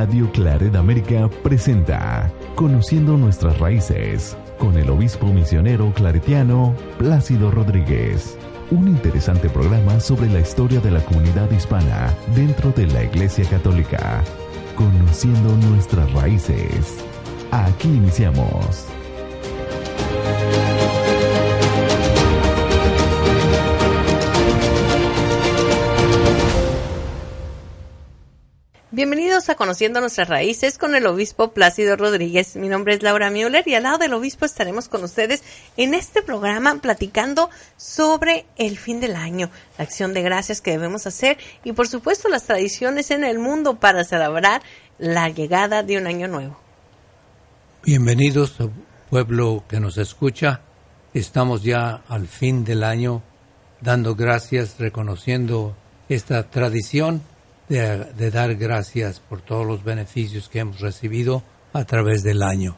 Radio Claret América presenta Conociendo nuestras raíces con el obispo misionero claretiano Plácido Rodríguez. Un interesante programa sobre la historia de la comunidad hispana dentro de la Iglesia Católica. Conociendo nuestras raíces. Aquí iniciamos. Bienvenidos a Conociendo Nuestras Raíces con el obispo Plácido Rodríguez. Mi nombre es Laura Müller y al lado del obispo estaremos con ustedes en este programa platicando sobre el fin del año, la acción de gracias que debemos hacer y por supuesto las tradiciones en el mundo para celebrar la llegada de un año nuevo. Bienvenidos, pueblo que nos escucha. Estamos ya al fin del año dando gracias, reconociendo esta tradición de, dar gracias por todos los beneficios que hemos recibido a través del año.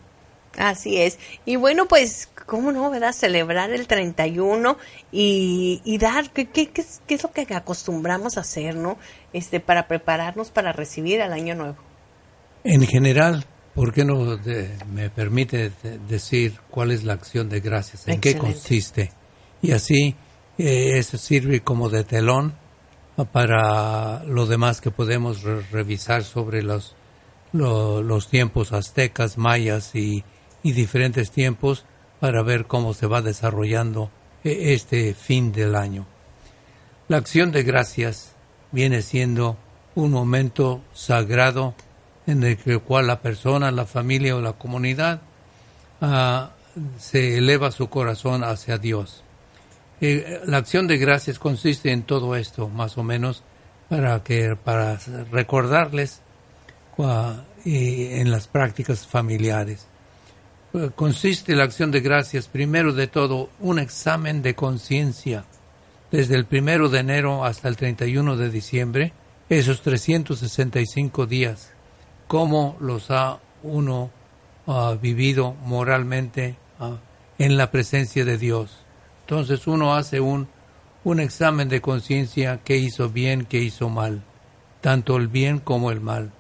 Así es. Y bueno, pues, ¿cómo no, verdad? Celebrar el 31 y, y dar, ¿qué, qué, qué, es lo que acostumbramos a hacer, no? Este, para prepararnos para recibir el año nuevo. En general, ¿por qué no me permite decir cuál es la acción de gracias? ¿En qué consiste? Y así, eh, eso sirve como de telón para lo demás que podemos revisar sobre los, los tiempos aztecas, mayas y, y, diferentes tiempos para ver cómo se va desarrollando e, este fin del año. La acción de gracias viene siendo un momento sagrado en el cual la persona, la familia o la comunidad ah, se eleva su corazón hacia Dios eh, la acción de gracias consiste en todo esto, más o menos, para que para recordarles en las prácticas familiares. Eh, consiste la acción de gracias, primero de todo, un examen de conciencia. Desde el primero de enero hasta el 31 de diciembre, esos 365 días, cómo los ha uno ah, vivido moralmente ah, en la presencia de Dios entonces uno hace un, un examen de conciencia qué hizo bien, qué hizo mal, tanto el bien como el mal.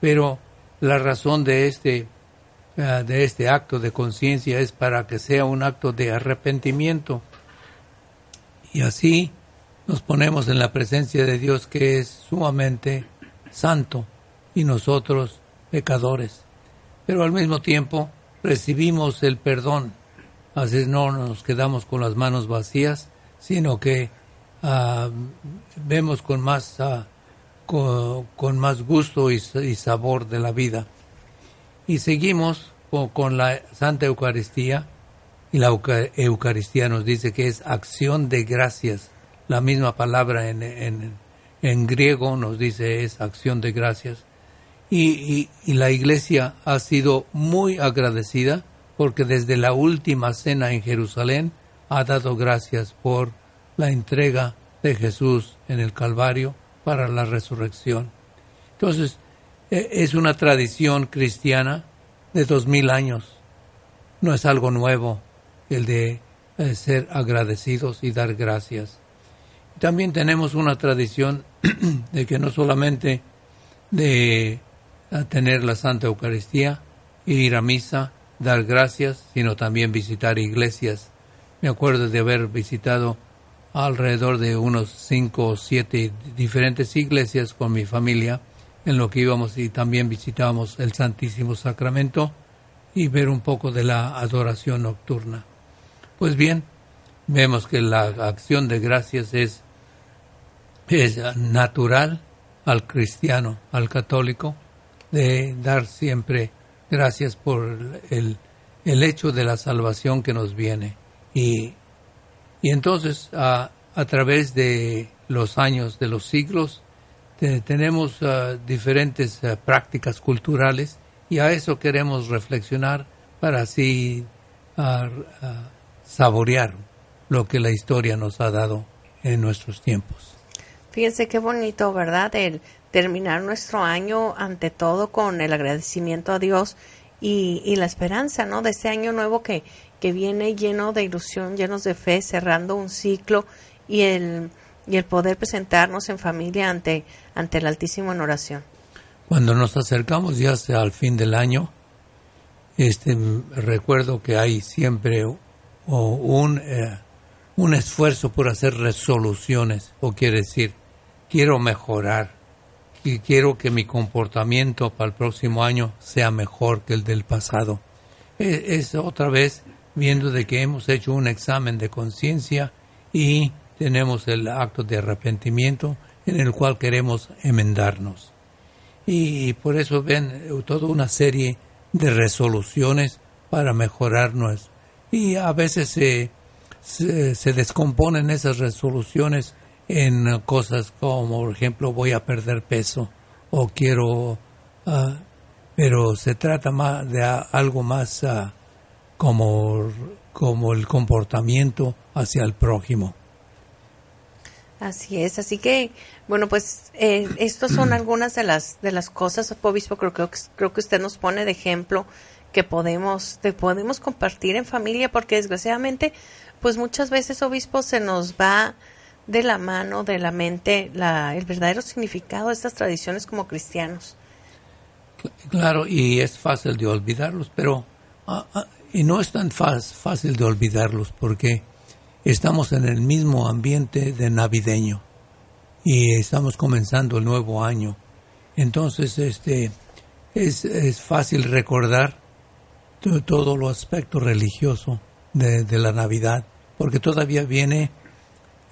Pero la razón de este, eh, de este acto de conciencia es para que sea un acto de arrepentimiento. Y así nos ponemos en la presencia de Dios que es sumamente santo y nosotros pecadores. Pero al mismo tiempo recibimos el perdón Así no nos quedamos con las manos vacías, sino que ah, vemos con más, ah, con, más gusto y, sabor de la vida. Y seguimos con, la Santa Eucaristía, y la Eucaristía nos dice que es acción de gracias. La misma palabra en, en, griego nos dice es acción de gracias. y, y la Iglesia ha sido muy agradecida porque desde la última cena en Jerusalén ha dado gracias por la entrega de Jesús en el Calvario para la resurrección. Entonces, e, es una tradición cristiana de dos mil años. No es algo nuevo el de eh, ser agradecidos y dar gracias. También tenemos una tradición de que no solamente de tener la Santa Eucaristía, ir a misa, dar gracias, sino también visitar iglesias. Me acuerdo de haber visitado alrededor de unos cinco o siete diferentes iglesias con mi familia, en lo que íbamos y también visitábamos el Santísimo Sacramento y ver un poco de la adoración nocturna. Pues bien, vemos que la acción de gracias es, es natural al cristiano, al católico, de dar siempre gracias por el, el hecho de la salvación que nos viene. Y, y entonces, a, a través de los años, de los siglos, tenemos ah, diferentes ah, prácticas culturales y a eso queremos reflexionar para así ah, saborear lo que la historia nos ha dado en nuestros tiempos. Fíjense qué bonito, ¿verdad? El terminar nuestro año ante todo con el agradecimiento a Dios y, y la esperanza, ¿no? De este año nuevo que, que viene lleno de ilusión, llenos de fe, cerrando un ciclo y el y el poder presentarnos en familia ante, ante el Altísimo en oración. Cuando nos acercamos ya al fin del año, este, recuerdo que hay siempre un, eh, un esfuerzo por hacer resoluciones, o quiere decir, quiero mejorar, y quiero que mi comportamiento para el próximo año sea mejor que el del pasado. E, es otra vez viendo de que hemos hecho un examen de conciencia y tenemos el acto de arrepentimiento en el cual queremos enmendarnos. Y por eso ven eh, toda una serie de resoluciones para mejorarnos. Y a veces se, se, descomponen esas resoluciones en cosas como, por ejemplo, voy a perder peso o quiero... Ah, pero se trata más de algo más ah, como, como el comportamiento hacia el prójimo. Así es, así que bueno, pues eh, estas son algunas de las de las cosas, obispo, creo, creo, creo que usted nos pone de ejemplo que podemos te podemos compartir en familia porque desgraciadamente pues muchas veces obispo se nos va de la mano de la mente la, el verdadero significado de estas tradiciones como cristianos. Claro, y es fácil de olvidarlos, pero ah, ah, y no es tan fácil de olvidarlos porque estamos en el mismo ambiente de navideño y estamos comenzando el nuevo año. Entonces, este, es, es fácil recordar todo lo aspecto religioso de, la Navidad, porque todavía viene,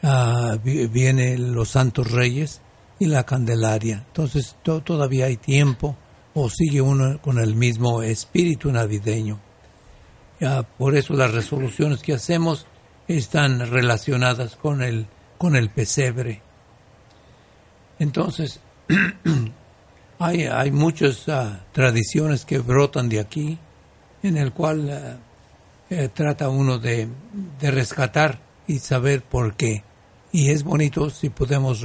uh, viene los Santos Reyes y la Candelaria. Entonces, todavía hay tiempo o sigue uno con el mismo espíritu navideño. por eso las resoluciones que hacemos están relacionadas con el, con el pesebre. Entonces, hay, hay muchas ah, tradiciones que brotan de aquí, en el cual ah, eh, trata uno de, de, rescatar y saber por qué. Y es bonito si podemos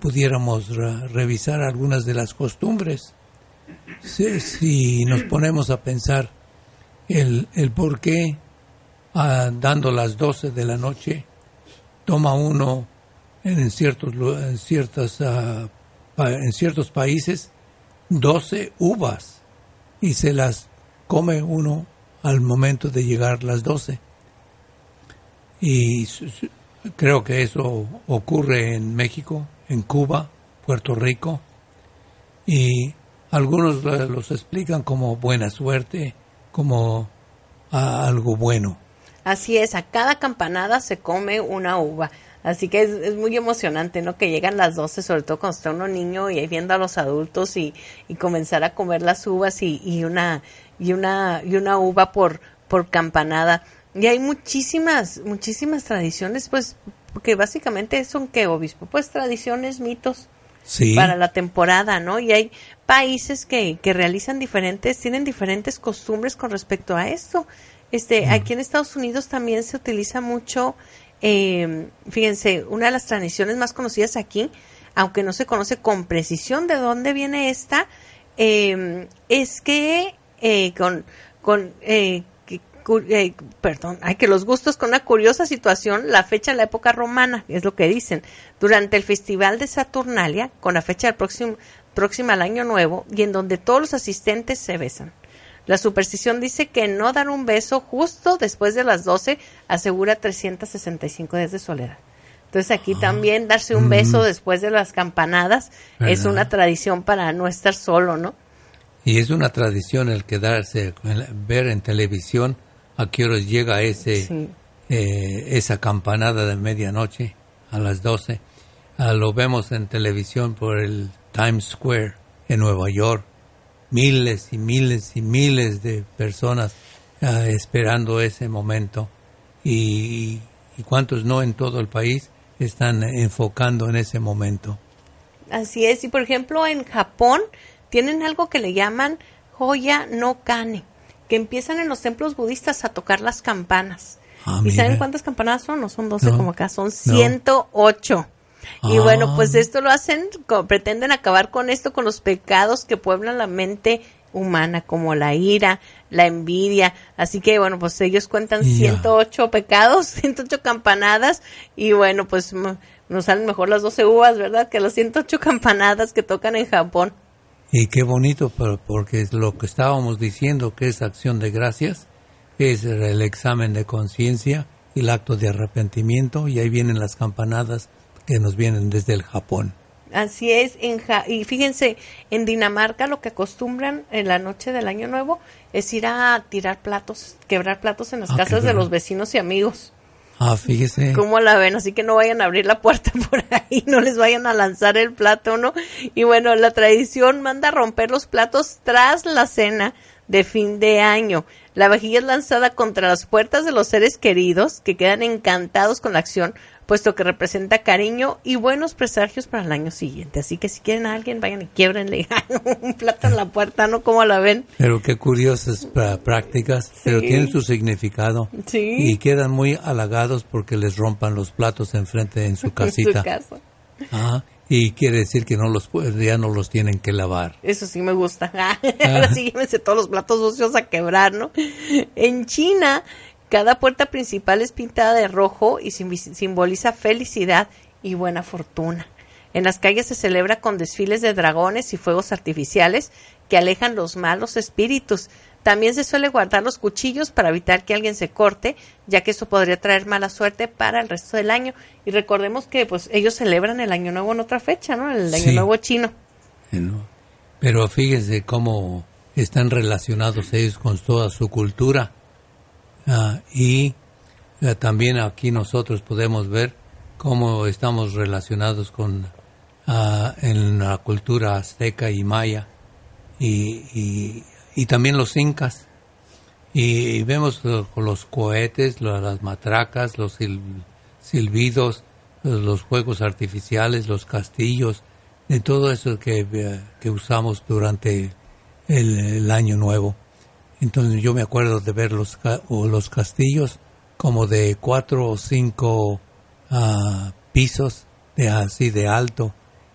pudiéramos revisar algunas de las costumbres. Si, si, nos ponemos a pensar el, el por qué dando las 12 de la noche, toma uno en ciertos, en ciertas, ah, en ciertos países 12 uvas y se las come uno al momento de llegar las 12. Y creo que eso ocurre en México, en Cuba, Puerto Rico, y algunos los explican como buena suerte, como algo bueno. Así es, a cada campanada se come una uva. Así que es, muy emocionante, ¿no? Que llegan las 12, sobre todo cuando está uno niño y ahí viendo a los adultos y, y comenzar a comer las uvas y, y, una y una y una uva por por campanada. Y hay muchísimas muchísimas tradiciones, pues que básicamente son que obispo, pues tradiciones, mitos para la temporada, ¿no? Y hay países que que realizan diferentes, tienen diferentes costumbres con respecto a esto. Este, aquí en Estados Unidos también se utiliza mucho, eh, fíjense, una de las tradiciones más conocidas aquí, aunque no se conoce con precisión de dónde viene esta, eh, es que eh, con, con eh, perdón, hay que los gustos con una curiosa situación, la fecha de la época romana, es lo que dicen, durante el festival de Saturnalia, con la fecha del próximo, próxima al año nuevo, y en donde todos los asistentes se besan. La superstición dice que no dar un beso justo después de las 12 asegura 365 días de soledad. Entonces aquí ah. también darse un beso después de las campanadas es una tradición para no estar solo, ¿no? Y es una tradición el quedarse, ver en televisión a qué horas llega ese, eh, esa campanada de medianoche a las 12. Ah, lo vemos en televisión por el Times Square en Nueva York. Miles y miles y miles de personas ah, esperando ese momento. Y, y cuántos no en todo el país están enfocando en ese momento. Así es, y por ejemplo en Japón tienen algo que le llaman joya no kane, que empiezan en los templos budistas a tocar las campanas. Ah, ¿Y mira. saben cuántas campanadas son? No son 12 No. como acá, son 108. Y Ah. bueno, pues esto lo hacen, pretenden acabar con esto, con los pecados que pueblan la mente humana, como la ira, la envidia. Así que bueno, pues ellos cuentan Ya. 108 pecados, 108 campanadas, y bueno, pues nos salen mejor las 12 uvas, ¿verdad? Que las 108 campanadas que tocan en Japón. Y qué bonito, pero- porque es lo que estábamos diciendo que es acción de gracias, es el examen de conciencia y el acto de arrepentimiento, y ahí vienen las campanadas que nos vienen desde el Japón. Así es, en Ja- y fíjense, en Dinamarca lo que acostumbran en la noche del Año Nuevo es ir a tirar platos, quebrar platos en las Ah, casas de los vecinos y amigos. Ah, fíjese. ¿Cómo la ven? Así que no vayan a abrir la puerta por ahí, no les vayan a lanzar el plato, ¿no? Y bueno, la tradición manda romper los platos tras la cena de fin de año. La vajilla es lanzada contra las puertas de los seres queridos que quedan encantados con la acción, puesto que representa cariño y buenos presagios para el año siguiente. Así que si quieren a alguien, vayan y quiebrenle un plato en la puerta, ¿no? ¿Cómo la ven? Pero qué curiosas prácticas, pero tienen su significado. Sí. Y quedan muy halagados porque les rompan los platos enfrente en su En casita. su casa. Ah, y quiere decir que no los ya no los tienen que lavar. Eso sí me gusta. Ahora sí llévense todos los platos sucios a quebrar, ¿no? En China, cada puerta principal es pintada de rojo y sim- simboliza felicidad y buena fortuna. En las calles se celebra con desfiles de dragones y fuegos artificiales que alejan los malos espíritus. También se suele guardar los cuchillos para evitar que alguien se corte, ya que eso podría traer mala suerte para el resto del año. Y recordemos que pues ellos celebran el Año Nuevo en otra fecha, ¿no? El Año Sí. Nuevo chino. ¿no? Pero fíjense cómo están relacionados ellos con toda su cultura. Ah, y eh, también aquí nosotros podemos ver cómo estamos relacionados con ah, la cultura azteca y maya y, y, también los incas. Y, vemos eh, los cohetes, las matracas, los sil- silbidos, los, los juegos artificiales, los castillos, de todo eso que, eh, que usamos durante el año nuevo. Entonces yo me acuerdo de ver los, los castillos como de cuatro o cinco ah, pisos de así de alto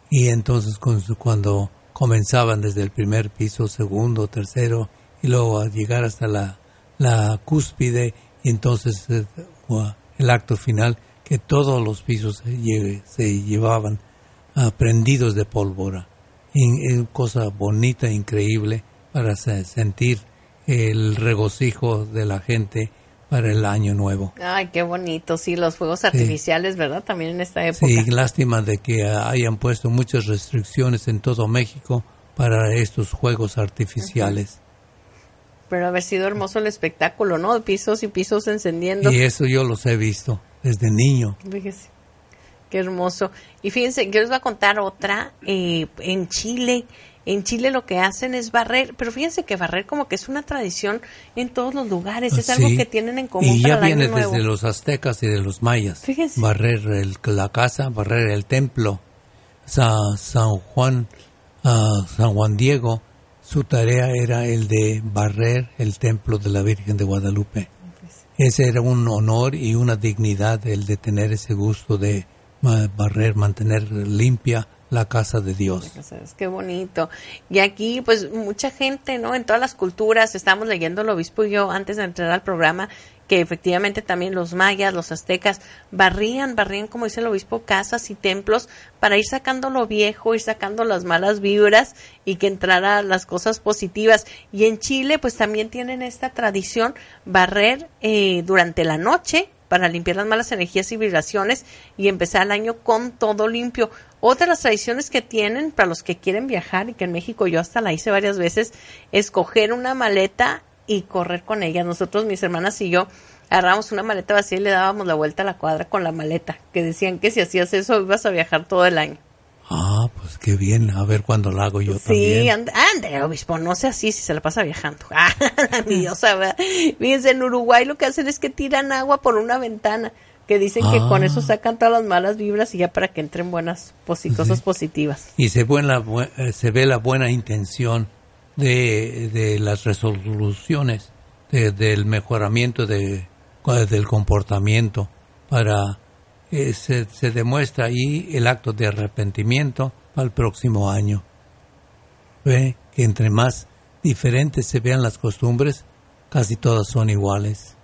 y entonces cuando comenzaban desde el primer piso, segundo, tercero y luego a llegar hasta la, la cúspide y entonces eh, el acto final que todos los pisos se, lle- se llevaban ah, prendidos de pólvora. Y, y cosa bonita, increíble para se- sentir el regocijo de la gente para el año nuevo. Ay, qué bonito, sí, los fuegos artificiales, ¿verdad? También en esta época. Sí, lástima de que hayan puesto muchas restricciones en todo México para estos juegos artificiales. Pero haber sido hermoso el espectáculo, ¿no? Pisos y pisos encendiendo. Y eso yo los he visto desde niño. Fíjese, qué hermoso. Y fíjense, yo les voy a contar otra. eh, en Chile, en Chile lo que hacen es barrer, pero fíjense que barrer como que es una tradición en todos los lugares, es algo que tienen en común Y para ya el viene año nuevo. desde los aztecas y de los mayas. Fíjese. Barrer el- la casa, barrer el templo. Sa- San Juan, ah, San Juan Diego, su tarea era el de barrer el templo de la Virgen de Guadalupe. Ese era un honor y una dignidad el de tener ese gusto de barrer, mantener limpia la casa de Dios. Qué bonito. Y aquí, pues, mucha gente, ¿no? En todas las culturas, estamos leyendo el obispo y yo antes de entrar al programa, que efectivamente también los mayas, los aztecas, barrían, barrían, como dice el obispo, casas y templos para ir sacando lo viejo, ir sacando las malas vibras y que entrara las cosas positivas. Y en Chile, pues también tienen esta tradición, barrer eh, durante la noche para limpiar las malas energías y vibraciones y empezar el año con todo limpio. Otra de las tradiciones que tienen para los que quieren viajar y que en México yo hasta la hice varias veces, es coger una maleta y correr con ella. Nosotros, mis hermanas y yo, agarramos una maleta vacía y le dábamos la vuelta a la cuadra con la maleta, que decían que si hacías eso ibas a viajar todo el año. Ah, pues qué bien, a ver cuándo la hago yo también. Sí, ande, obispo, no sé así si se la pasa viajando. Ah, la Fíjense, en Uruguay lo que hacen es que tiran agua por una ventana, que dicen que con eso ah. sacan todas las malas vibras y ya para que entren buenas cosas positivas. Y se, buena, eh, se ve la buena intención de, de las resoluciones, del mejoramiento de, del comportamiento para eh, se, se, demuestra ahí el acto de arrepentimiento el próximo año. Ve que entre más diferentes se vean las costumbres, casi todas son iguales.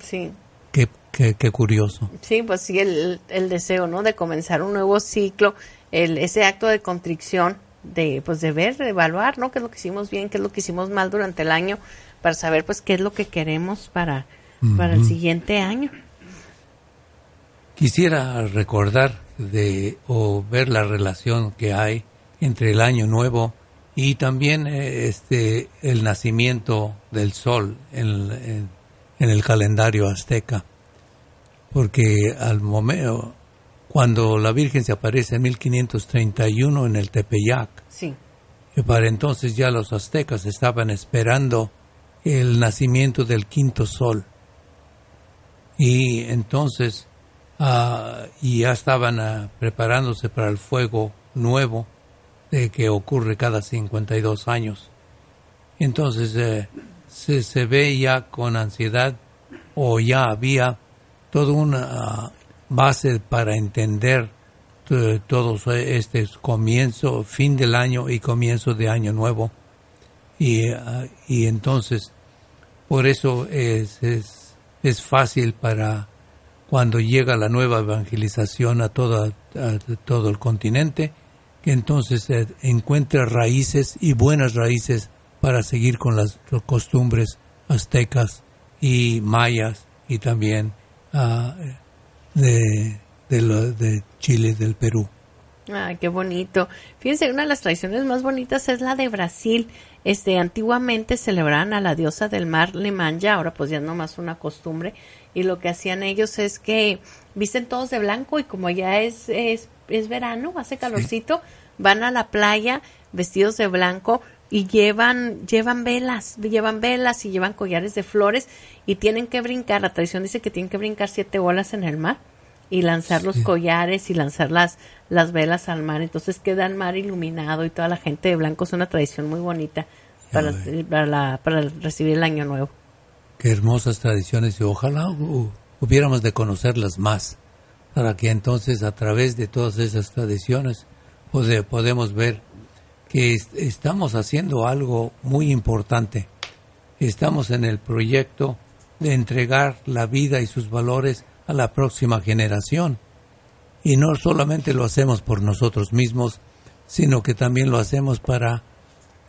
Sí. Qué, qué, curioso. Sí, pues sí, el, el, deseo, ¿no? De comenzar un nuevo ciclo, el, ese acto de contrición, de, pues de ver, de evaluar, ¿no? Qué es lo que hicimos bien, qué es lo que hicimos mal durante el año, para saber, pues, qué es lo que queremos para, para el siguiente año. Quisiera recordar de o ver la relación que hay entre el año nuevo y también eh, este el nacimiento del sol en, en, el calendario azteca porque al momento cuando la Virgen se aparece en 1531 en el Tepeyac sí. para entonces ya los aztecas estaban esperando el nacimiento del quinto sol y entonces Ah, y ya estaban ah, preparándose para el fuego nuevo de que ocurre cada 52 años. Entonces eh, se, se, ve ya con ansiedad o ya había toda una ah, base para entender todo este comienzo, fin del año y comienzo de año nuevo. Y, y entonces, por eso es, es, es fácil para cuando llega la nueva evangelización a, toda, todo el continente, que entonces se encuentre raíces y buenas raíces para seguir con las costumbres aztecas y mayas y también ah, de, de, de Chile, del Perú. Ay, qué bonito. Fíjense, una de las tradiciones más bonitas es la de Brasil. Este, antiguamente celebraban a la diosa del mar Lemanja, ahora pues ya no más una costumbre, y lo que hacían ellos es que visten todos de blanco y como ya es, es, es verano, hace calorcito, van a la playa vestidos de blanco y llevan, llevan velas, llevan velas y llevan collares de flores y tienen que brincar, la tradición dice que tienen que brincar siete bolas en el mar y lanzar los collares y lanzar las, las velas al mar, entonces queda el mar iluminado y toda la gente de blanco es una tradición muy bonita para, para, para recibir el año nuevo. Qué hermosas tradiciones y ojalá hubiéramos de conocerlas más para que entonces a través de todas esas tradiciones podemos ver que estamos haciendo algo muy importante. Estamos en el proyecto de entregar la vida y sus valores a la próxima generación. Y no solamente lo hacemos por nosotros mismos, sino que también lo hacemos para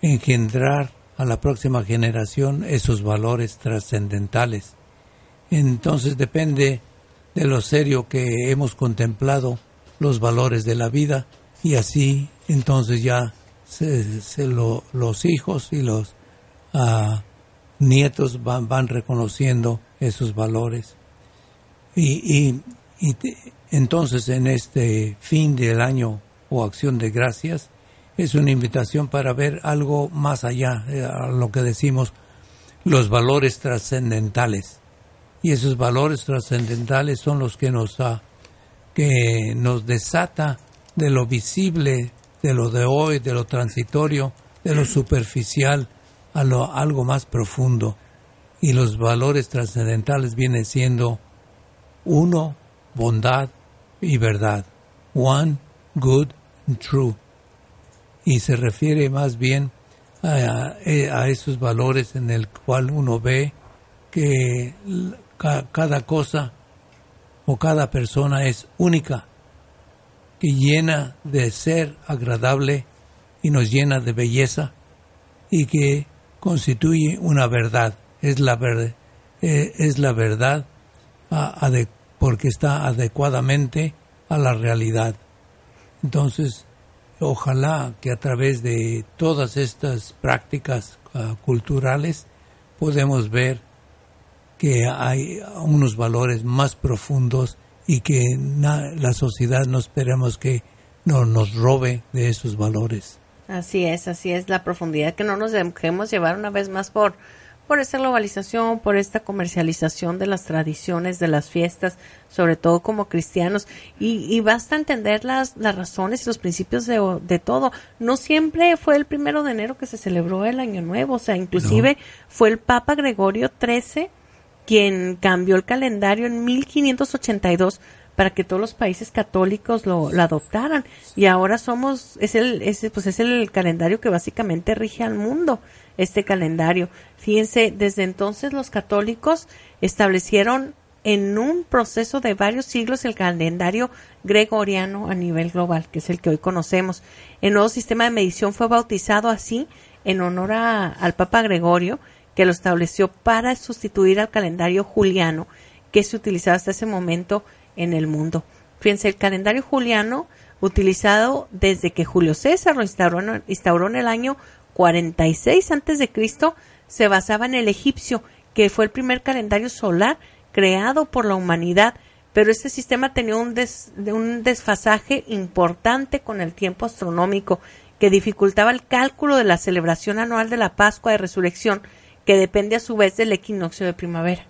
engendrar a la próxima generación esos valores trascendentales. Entonces depende de lo serio que hemos contemplado los valores de la vida y así entonces ya se, los hijos y los ah, nietos van, van, reconociendo esos valores. Y, y, y entonces en este fin del año o acción de gracias, es una invitación para ver algo más allá, eh, a lo que decimos los valores trascendentales. Y esos valores trascendentales son los que nos, que nos desata de lo visible, de lo de hoy, de lo transitorio, de lo superficial, a lo algo más profundo. Y los valores trascendentales vienen siendo uno, bondad y verdad. One, good and true y se refiere más bien a, esos valores en el cual uno ve que cada cosa o cada persona es única, que llena de ser agradable y nos llena de belleza y que constituye una verdad, es la, eh, es la verdad porque está adecuadamente a la realidad. Entonces, Ojalá que a través de todas estas prácticas ah, culturales podemos ver que hay unos valores más profundos y que la sociedad no esperemos que no nos robe de esos valores. Así es, así es la profundidad, que no nos dejemos llevar una vez más por, por esta globalización, por esta comercialización de las tradiciones, de las fiestas, sobre todo como cristianos. Y, basta entender las, las razones y los principios de, de, todo. No siempre fue el primero de enero que se celebró el Año Nuevo, o sea, inclusive fue el Papa Gregorio XIII quien cambió el calendario en 1582 para que todos los países católicos lo, adoptaran. Y ahora somos es el pues es el calendario que básicamente rige al mundo este calendario. Fíjense desde entonces los católicos establecieron en un proceso de varios siglos el calendario gregoriano a nivel global que es el que hoy conocemos. El nuevo sistema de medición fue bautizado así en honor al Papa Gregorio que lo estableció para sustituir al calendario juliano que se utilizaba hasta ese momento en el mundo. Fíjense, el calendario juliano, utilizado desde que Julio César lo instauró, en el año 46 antes de Cristo, se basaba en el egipcio, que fue el primer calendario solar creado por la humanidad, pero este sistema tenía un, un desfasaje importante con el tiempo astronómico, que dificultaba el cálculo de la celebración anual de la Pascua de Resurrección, que depende a su vez del equinoccio de primavera.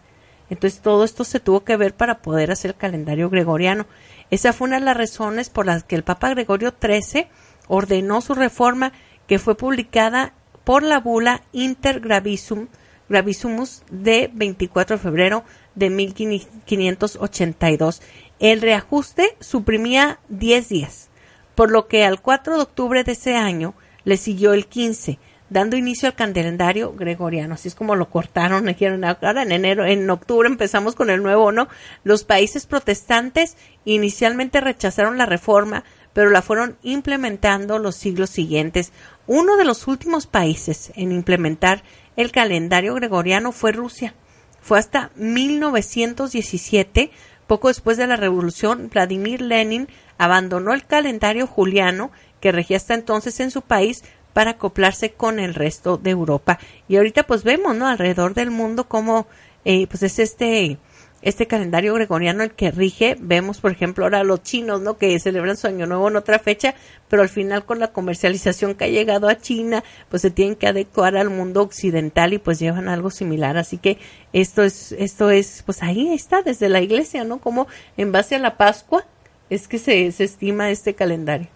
Entonces todo esto se tuvo que ver para poder hacer el calendario gregoriano. Esa fue una de las razones por las que el Papa Gregorio XIII ordenó su reforma que fue publicada por la bula Inter Gravisum, Gravisumus de 24 de febrero de 1582. El reajuste suprimía 10 días, por lo que al 4 de octubre de ese año le siguió el 15 dando inicio al calendario gregoriano. Así es como lo cortaron, dijeron, ahora en enero, en octubre empezamos con el nuevo, ¿no? Los países protestantes inicialmente rechazaron la reforma, pero la fueron implementando los siglos siguientes. Uno de los últimos países en implementar el calendario gregoriano fue Rusia. Fue hasta 1917, poco después de la revolución, Vladimir Lenin abandonó el calendario juliano que regía hasta entonces en su país para acoplarse con el resto de Europa. Y ahorita pues vemos, ¿no? Alrededor del mundo cómo eh, pues es este este calendario gregoriano el que rige. Vemos, por ejemplo, ahora los chinos, ¿no? Que celebran su año nuevo en otra fecha, pero al final con la comercialización que ha llegado a China, pues se tienen que adecuar al mundo occidental y pues llevan algo similar. Así que esto es, esto es, pues ahí está, desde la iglesia, ¿no? Como en base a la Pascua es que se, se estima este calendario.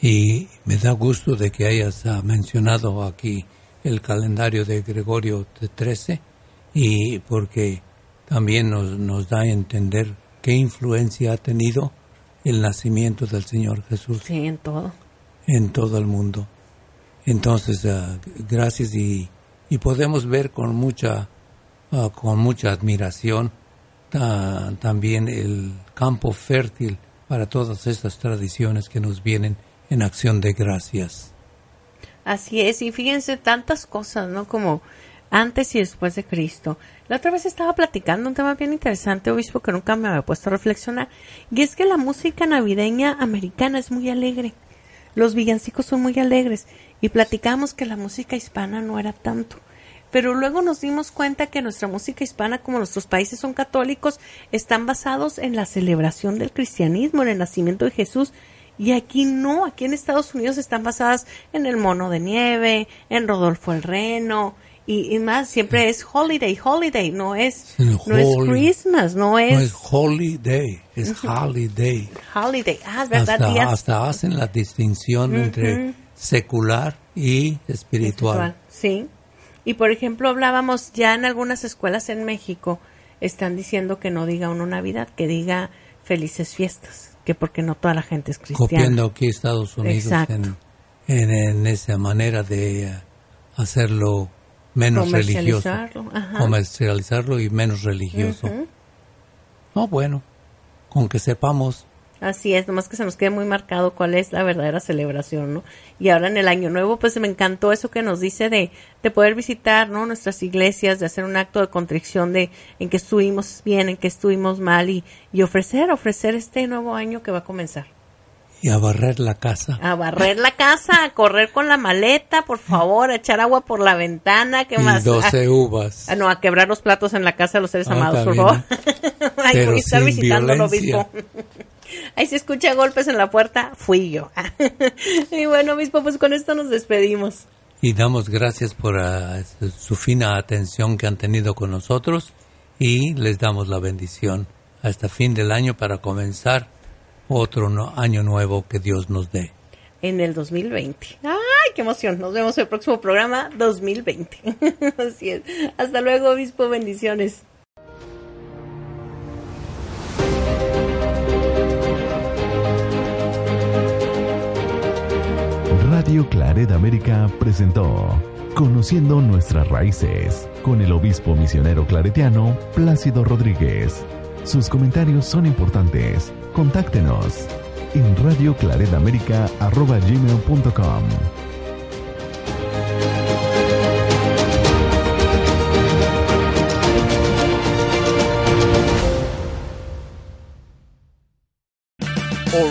Y me da gusto de que hayas ah, mencionado aquí el calendario de Gregorio XIII y porque también nos, nos da a entender qué influencia ha tenido el nacimiento del Señor Jesús. Sí, en todo. En todo el mundo. Entonces, ah, gracias y, y, podemos ver con mucha, ah, con mucha admiración también el campo fértil para todas estas tradiciones que nos vienen en acción de gracias. Así es, y fíjense tantas cosas, ¿no? Como antes y después de Cristo. La otra vez estaba platicando un tema bien interesante, obispo, que nunca me había puesto a reflexionar, y es que la música navideña americana es muy alegre. Los villancicos son muy alegres, y platicamos que la música hispana no era tanto. Pero luego nos dimos cuenta que nuestra música hispana, como nuestros países son católicos, están basados en la celebración del cristianismo, en el nacimiento de Jesús, y aquí no, aquí en Estados Unidos están basadas en el mono de nieve, en Rodolfo el Reno, y, más, siempre es holiday, holiday, no es, no es Christmas, no es... No es holiday, es holiday. Holiday, ah, es verdad. Hasta, hasta hacen la distinción entre secular y espiritual. Sí, y por ejemplo hablábamos ya en algunas escuelas en México, están diciendo que no diga uno Navidad, que diga felices fiestas que porque no toda la gente es cristiana. Copiando aquí Estados Unidos en, en, esa manera de eh, hacerlo menos religioso. Comercializarlo y menos religioso. No, bueno, con que sepamos Así es, nomás que se nos quede muy marcado cuál es la verdadera celebración, ¿no? Y ahora en el Año Nuevo, pues me encantó eso que nos dice de, de poder visitar, ¿no? Nuestras iglesias, de hacer un acto de contrición de en que estuvimos bien, en que estuvimos mal y, y ofrecer, ofrecer este nuevo año que va a comenzar. Y a barrer la casa. A barrer la casa, a correr con la maleta, por favor, a echar agua por la ventana, ¿qué más? 12 uvas. Ah, no, a quebrar los platos en la casa de los seres ah, amados, por favor. Estar visitando obispo. Ahí se escucha golpes en la puerta, fui yo. y bueno, obispo, pues con esto nos despedimos. Y damos gracias por ah, su fina atención que han tenido con nosotros y les damos la bendición hasta fin del año para comenzar otro año nuevo que Dios nos dé. En el 2020. ¡Ay, qué emoción! Nos vemos en el próximo programa 2020. Así es. Hasta luego, obispo. Bendiciones. Radio Claret América presentó Conociendo nuestras raíces con el obispo misionero claretiano Plácido Rodríguez. Sus comentarios son importantes. Contáctenos en radioclaredamerica.com.